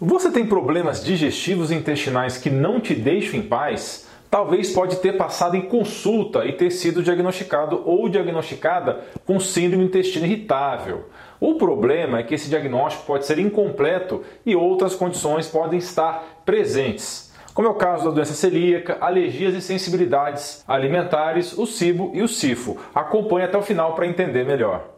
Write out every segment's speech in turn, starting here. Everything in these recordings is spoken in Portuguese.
Você tem problemas digestivos e intestinais que não te deixam em paz? Talvez pode ter passado em consulta e ter sido diagnosticado ou diagnosticada com síndrome do intestino irritável. O problema é que esse diagnóstico pode ser incompleto e outras condições podem estar presentes, como é o caso da doença celíaca, alergias e sensibilidades alimentares, o cibo e o sifo. Acompanhe até o final para entender melhor.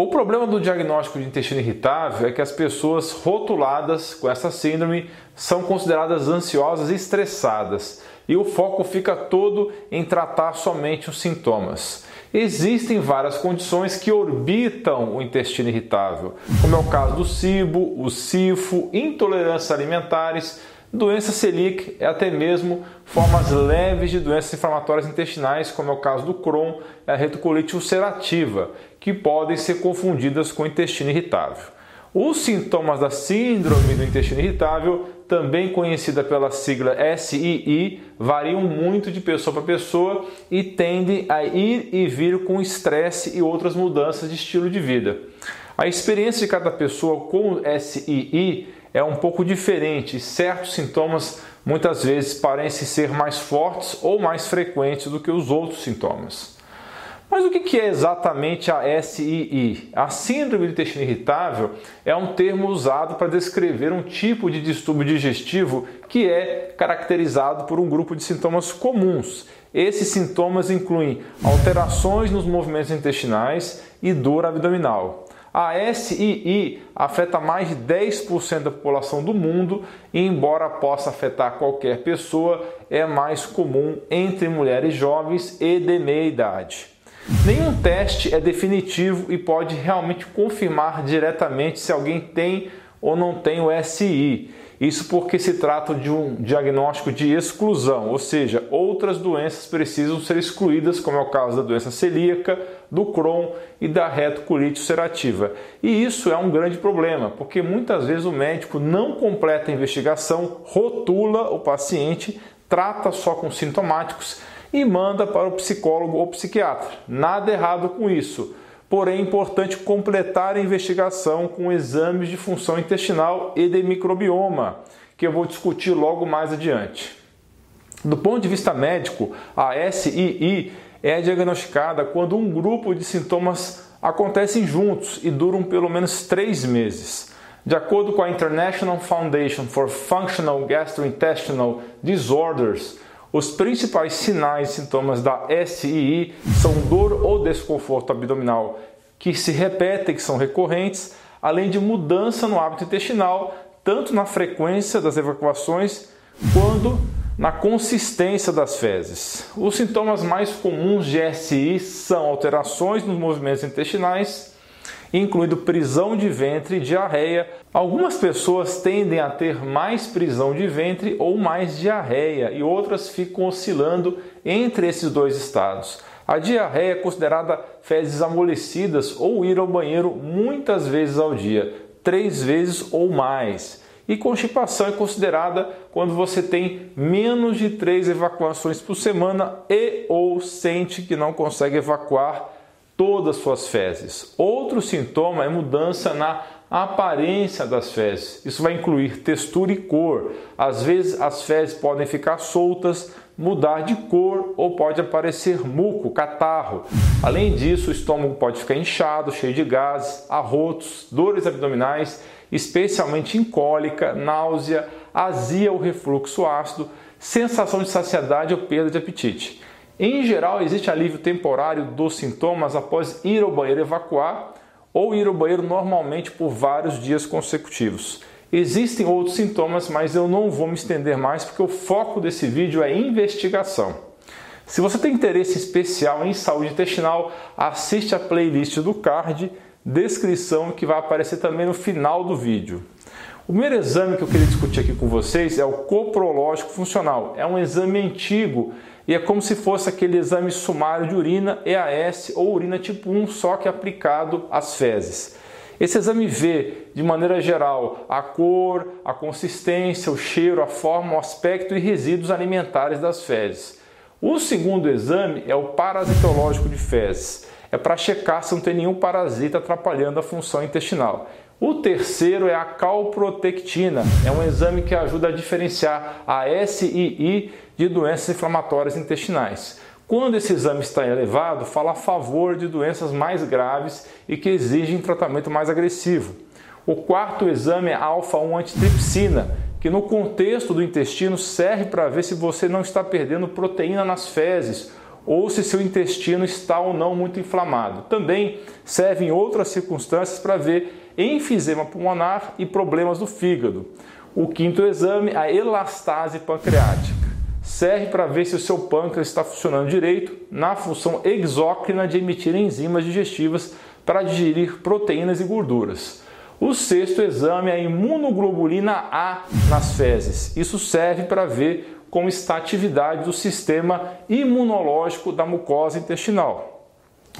O problema do diagnóstico de intestino irritável é que as pessoas rotuladas com essa síndrome são consideradas ansiosas e estressadas, e o foco fica todo em tratar somente os sintomas. Existem várias condições que orbitam o intestino irritável, como é o caso do cibo, o sifo, intolerâncias alimentares, doença celíaca e até mesmo formas leves de doenças inflamatórias intestinais, como é o caso do Crohn e a retocolite ulcerativa, que podem ser confundidas com intestino irritável. Os sintomas da síndrome do intestino irritável, também conhecida pela sigla SII, variam muito de pessoa para pessoa e tendem a ir e vir com estresse e outras mudanças de estilo de vida. A experiência de cada pessoa com SII é um pouco diferente. Certos sintomas muitas vezes parecem ser mais fortes ou mais frequentes do que os outros sintomas. Mas o que é exatamente a SII? A síndrome do intestino irritável é um termo usado para descrever um tipo de distúrbio digestivo que é caracterizado por um grupo de sintomas comuns. Esses sintomas incluem alterações nos movimentos intestinais e dor abdominal. A SII afeta mais de 10% da população do mundo e, embora possa afetar qualquer pessoa, é mais comum entre mulheres jovens e de meia idade. Nenhum teste é definitivo e pode realmente confirmar diretamente se alguém tem ou não tem o SI. Isso porque se trata de um diagnóstico de exclusão, ou seja, outras doenças precisam ser excluídas, como é o caso da doença celíaca, do Crohn e da retocolite ulcerativa. E isso é um grande problema, porque muitas vezes o médico não completa a investigação, rotula o paciente, trata só com sintomáticos e manda para o psicólogo ou psiquiatra. Nada errado com isso porém é importante completar a investigação com exames de função intestinal e de microbioma, que eu vou discutir logo mais adiante. Do ponto de vista médico, a SII é diagnosticada quando um grupo de sintomas acontecem juntos e duram pelo menos três meses. De acordo com a International Foundation for Functional Gastrointestinal Disorders, os principais sinais e sintomas da SII são dor ou desconforto abdominal que se repetem, que são recorrentes, além de mudança no hábito intestinal, tanto na frequência das evacuações quanto na consistência das fezes. Os sintomas mais comuns de SI são alterações nos movimentos intestinais, incluindo prisão de ventre e diarreia. Algumas pessoas tendem a ter mais prisão de ventre ou mais diarreia e outras ficam oscilando entre esses dois estados. A diarreia é considerada fezes amolecidas ou ir ao banheiro muitas vezes ao dia, três vezes ou mais. E constipação é considerada quando você tem menos de três evacuações por semana e ou sente que não consegue evacuar todas as suas fezes. Outro sintoma é mudança na aparência das fezes. Isso vai incluir textura e cor. Às vezes as fezes podem ficar soltas, mudar de cor ou pode aparecer muco, catarro. Além disso, o estômago pode ficar inchado, cheio de gases, arrotos, dores abdominais, especialmente em cólica, náusea, azia ou refluxo ácido, sensação de saciedade ou perda de apetite. Em geral, existe alívio temporário dos sintomas após ir ao banheiro evacuar ou ir ao banheiro normalmente por vários dias consecutivos. Existem outros sintomas, mas eu não vou me estender mais porque o foco desse vídeo é investigação. Se você tem interesse especial em saúde intestinal, assiste a playlist do card descrição que vai aparecer também no final do vídeo. O primeiro exame que eu queria discutir aqui com vocês é o coprológico funcional. É um exame antigo e é como se fosse aquele exame sumário de urina EAS ou urina tipo 1, só que aplicado às fezes. Esse exame vê, de maneira geral, a cor, a consistência, o cheiro, a forma, o aspecto e resíduos alimentares das fezes. O segundo exame é o parasitológico de fezes. É para checar se não tem nenhum parasita atrapalhando a função intestinal. O terceiro é a calprotectina, é um exame que ajuda a diferenciar a SII de doenças inflamatórias intestinais. Quando esse exame está elevado, fala a favor de doenças mais graves e que exigem tratamento mais agressivo. O quarto exame é alfa-1 antitripsina, que no contexto do intestino serve para ver se você não está perdendo proteína nas fezes ou se seu intestino está ou não muito inflamado. Também serve em outras circunstâncias para ver enfisema pulmonar e problemas do fígado. O quinto exame, a elastase pancreática. Serve para ver se o seu pâncreas está funcionando direito na função exócrina de emitir enzimas digestivas para digerir proteínas e gorduras. O sexto exame é a imunoglobulina A nas fezes. Isso serve para ver como está a atividade do sistema imunológico da mucosa intestinal.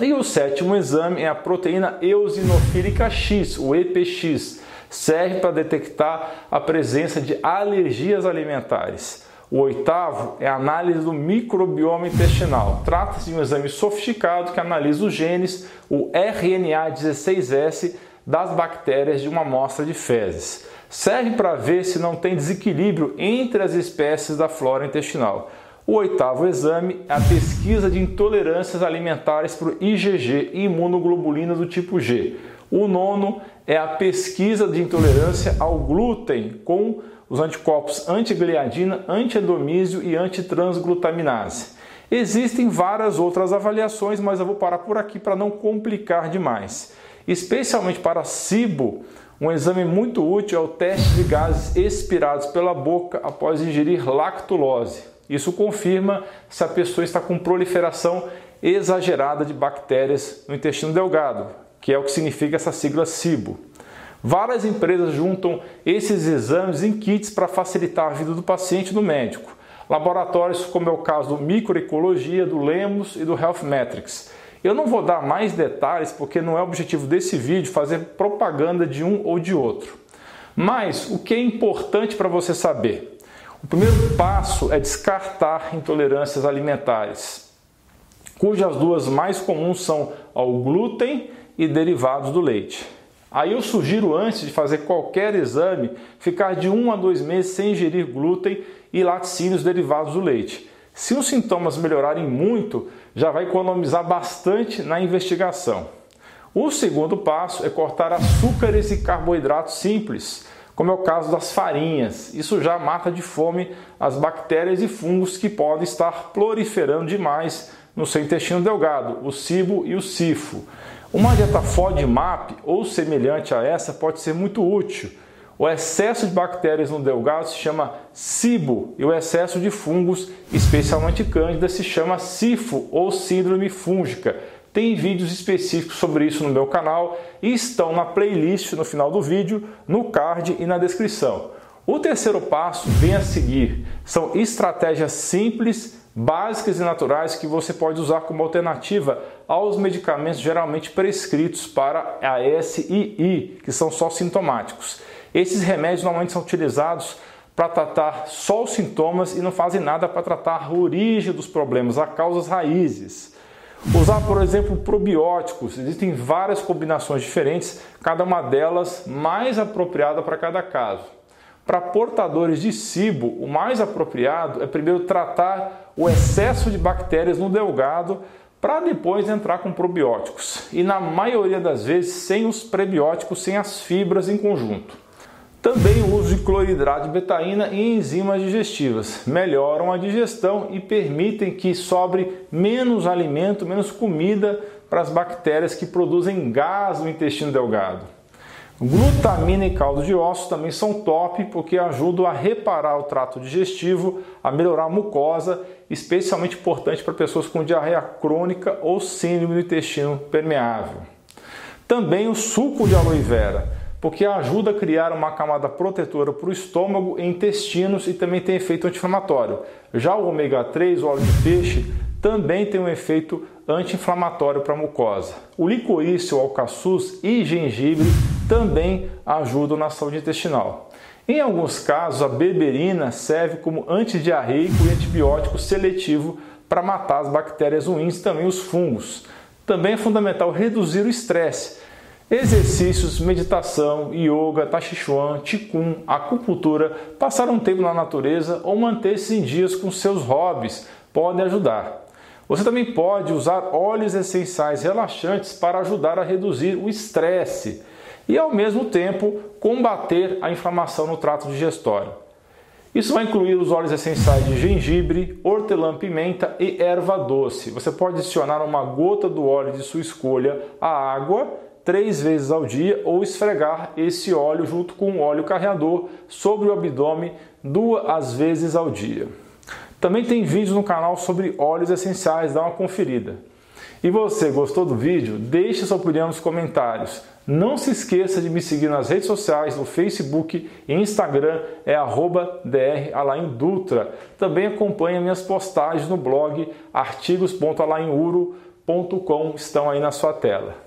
E o sétimo exame é a proteína eosinofílica X, o EPX. Serve para detectar a presença de alergias alimentares. O oitavo é a análise do microbioma intestinal. Trata-se de um exame sofisticado que analisa os genes, o RNA16S, das bactérias de uma amostra de fezes. Serve para ver se não tem desequilíbrio entre as espécies da flora intestinal. O oitavo exame é a pesquisa de intolerâncias alimentares o IgG, imunoglobulina do tipo G. O nono é a pesquisa de intolerância ao glúten com os anticorpos antigliadina, antiendomísio e antitransglutaminase. Existem várias outras avaliações, mas eu vou parar por aqui para não complicar demais. Especialmente para SIBO, um exame muito útil é o teste de gases expirados pela boca após ingerir lactulose. Isso confirma se a pessoa está com proliferação exagerada de bactérias no intestino delgado, que é o que significa essa sigla SIBO. Várias empresas juntam esses exames em kits para facilitar a vida do paciente e do médico. Laboratórios como é o caso do Microecologia, do Lemos e do Health Metrics. Eu não vou dar mais detalhes porque não é o objetivo desse vídeo fazer propaganda de um ou de outro. Mas o que é importante para você saber? O primeiro passo é descartar intolerâncias alimentares, cujas duas mais comuns são ao glúten e derivados do leite. Aí eu sugiro, antes de fazer qualquer exame, ficar de um a dois meses sem ingerir glúten e laticínios derivados do leite. Se os sintomas melhorarem muito, já vai economizar bastante na investigação. O segundo passo é cortar açúcares e carboidratos simples como é o caso das farinhas. Isso já mata de fome as bactérias e fungos que podem estar proliferando demais no seu intestino delgado, o cibo e o sifo. Uma dieta FODMAP ou semelhante a essa pode ser muito útil. O excesso de bactérias no delgado se chama SIBO e o excesso de fungos, especialmente cândida, se chama SIFO ou síndrome fúngica tem vídeos específicos sobre isso no meu canal e estão na playlist no final do vídeo, no card e na descrição. O terceiro passo vem a seguir. São estratégias simples, básicas e naturais que você pode usar como alternativa aos medicamentos geralmente prescritos para a SII, que são só sintomáticos. Esses remédios normalmente são utilizados para tratar só os sintomas e não fazem nada para tratar a origem dos problemas, as causas raízes. Usar, por exemplo, probióticos. Existem várias combinações diferentes, cada uma delas mais apropriada para cada caso. Para portadores de SIBO, o mais apropriado é primeiro tratar o excesso de bactérias no delgado para depois entrar com probióticos. E na maioria das vezes sem os prebióticos, sem as fibras em conjunto. Também o uso de cloridrato de betaína e enzimas digestivas melhoram a digestão e permitem que sobre menos alimento, menos comida para as bactérias que produzem gás no intestino delgado. Glutamina e caldo de ossos também são top porque ajudam a reparar o trato digestivo, a melhorar a mucosa, especialmente importante para pessoas com diarreia crônica ou síndrome do intestino permeável. Também o suco de aloe vera, porque ajuda a criar uma camada protetora para o estômago e intestinos e também tem efeito anti-inflamatório. Já o ômega 3, o óleo de peixe, também tem um efeito anti-inflamatório para a mucosa. O licorice, o alcaçuz e gengibre também ajudam na saúde intestinal. Em alguns casos, a berberina serve como antidiarreico e antibiótico seletivo para matar as bactérias ruins e também os fungos. Também é fundamental reduzir o estresse. Exercícios, meditação, yoga, tai chuan, qigong, acupuntura, passar um tempo na natureza ou manter-se em dias com seus hobbies podem ajudar. Você também pode usar óleos essenciais relaxantes para ajudar a reduzir o estresse e, ao mesmo tempo, combater a inflamação no trato digestório. Isso vai incluir os óleos essenciais de gengibre, hortelã-pimenta e erva doce. Você pode adicionar uma gota do óleo de sua escolha à água três vezes ao dia ou esfregar esse óleo junto com o óleo carreador sobre o abdômen duas vezes ao dia. Também tem vídeos no canal sobre óleos essenciais, dá uma conferida. E você, gostou do vídeo? Deixe sua opinião nos comentários. Não se esqueça de me seguir nas redes sociais, no Facebook e Instagram, é dralaindutra. Também acompanhe minhas postagens no blog artigos.alainuro.com, estão aí na sua tela.